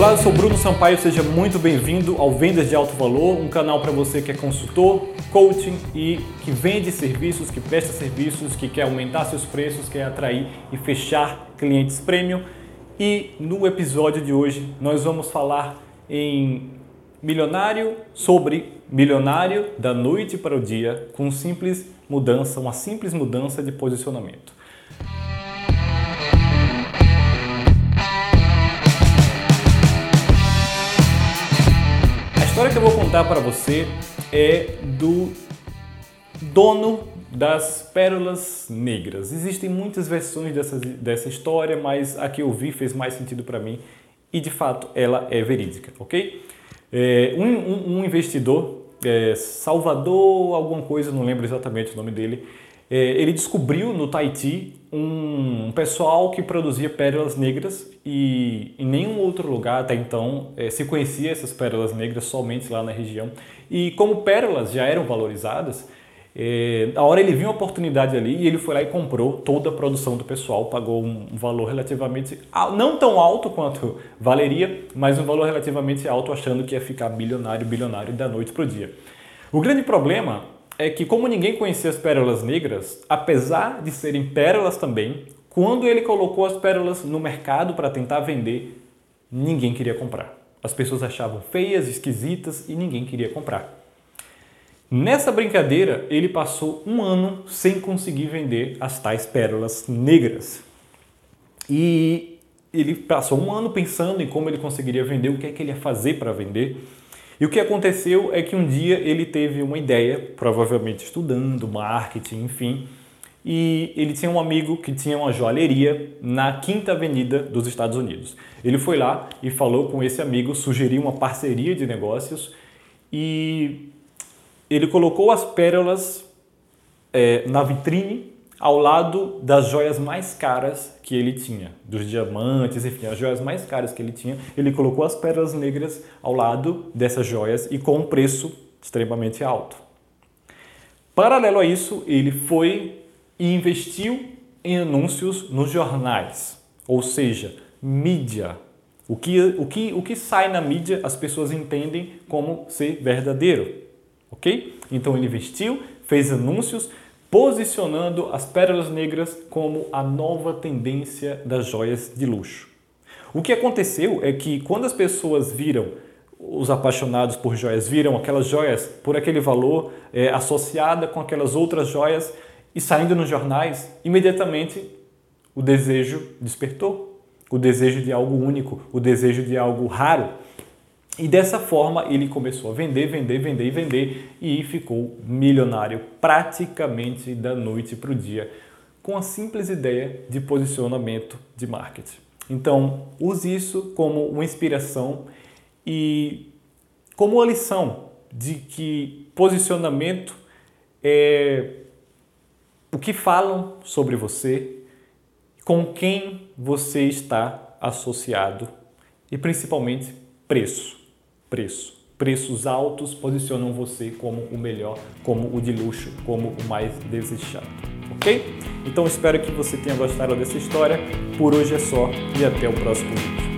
Olá, eu sou Bruno Sampaio, seja muito bem-vindo ao Vendas de Alto Valor, um canal para você que é consultor, coaching e que vende serviços, que presta serviços, que quer aumentar seus preços, quer atrair e fechar clientes premium. E no episódio de hoje nós vamos falar em milionário sobre milionário da noite para o dia com simples mudança, uma simples mudança de posicionamento. História que eu vou contar para você é do dono das pérolas negras. Existem muitas versões dessa, dessa história, mas a que eu vi fez mais sentido para mim e de fato ela é verídica, ok? É, um, um, um, investidor, é, Salvador, alguma coisa, não lembro exatamente o nome dele, ele descobriu no Tahiti um pessoal que produzia pérolas negras e em nenhum outro lugar até então é, se conhecia essas pérolas negras somente lá na região. E como pérolas já eram valorizadas, é, a hora ele viu uma oportunidade ali e ele foi lá e comprou toda a produção do pessoal, pagou um valor relativamente não tão alto quanto valeria, mas um valor relativamente alto, achando que ia ficar bilionário, bilionário da noite para o dia. O grande problema é que, como ninguém conhecia as pérolas negras, apesar de serem pérolas também, quando ele colocou as pérolas no mercado para tentar vender, ninguém queria comprar. As pessoas achavam feias, esquisitas e ninguém queria comprar. Nessa brincadeira, ele passou um ano sem conseguir vender as tais pérolas negras. E ele passou um ano pensando em como ele conseguiria vender, o que é que ele ia fazer para vender. E o que aconteceu é que um dia ele teve uma ideia, provavelmente estudando marketing, enfim, e ele tinha um amigo que tinha uma joalheria na Quinta Avenida dos Estados Unidos. Ele foi lá e falou com esse amigo, sugeriu uma parceria de negócios e ele colocou as pérolas é, na vitrine ao lado das joias mais caras que ele tinha, dos diamantes, enfim, as joias mais caras que ele tinha. Ele colocou as pérolas negras ao lado dessas joias e com um preço extremamente alto. Paralelo a isso, ele foi e investiu em anúncios nos jornais, ou seja, mídia. O que, o que, o que sai na mídia as pessoas entendem como ser verdadeiro, ok? Então ele investiu, fez anúncios, posicionando as pérolas negras como a nova tendência das joias de luxo. O que aconteceu é que quando as pessoas viram, os apaixonados por joias viram aquelas joias por aquele valor é, associada com aquelas outras joias e saindo nos jornais, imediatamente o desejo despertou. O desejo de algo único, o desejo de algo raro. E dessa forma ele começou a vender, vender, vender e vender e ficou milionário praticamente da noite para o dia com a simples ideia de posicionamento de marketing. Então, use isso como uma inspiração e como uma lição de que posicionamento é o que falam sobre você, com quem você está associado e principalmente preço preço. Preços altos posicionam você como o melhor, como o de luxo, como o mais desejado. Ok? Então espero que você tenha gostado dessa história. Por hoje é só e até o próximo vídeo.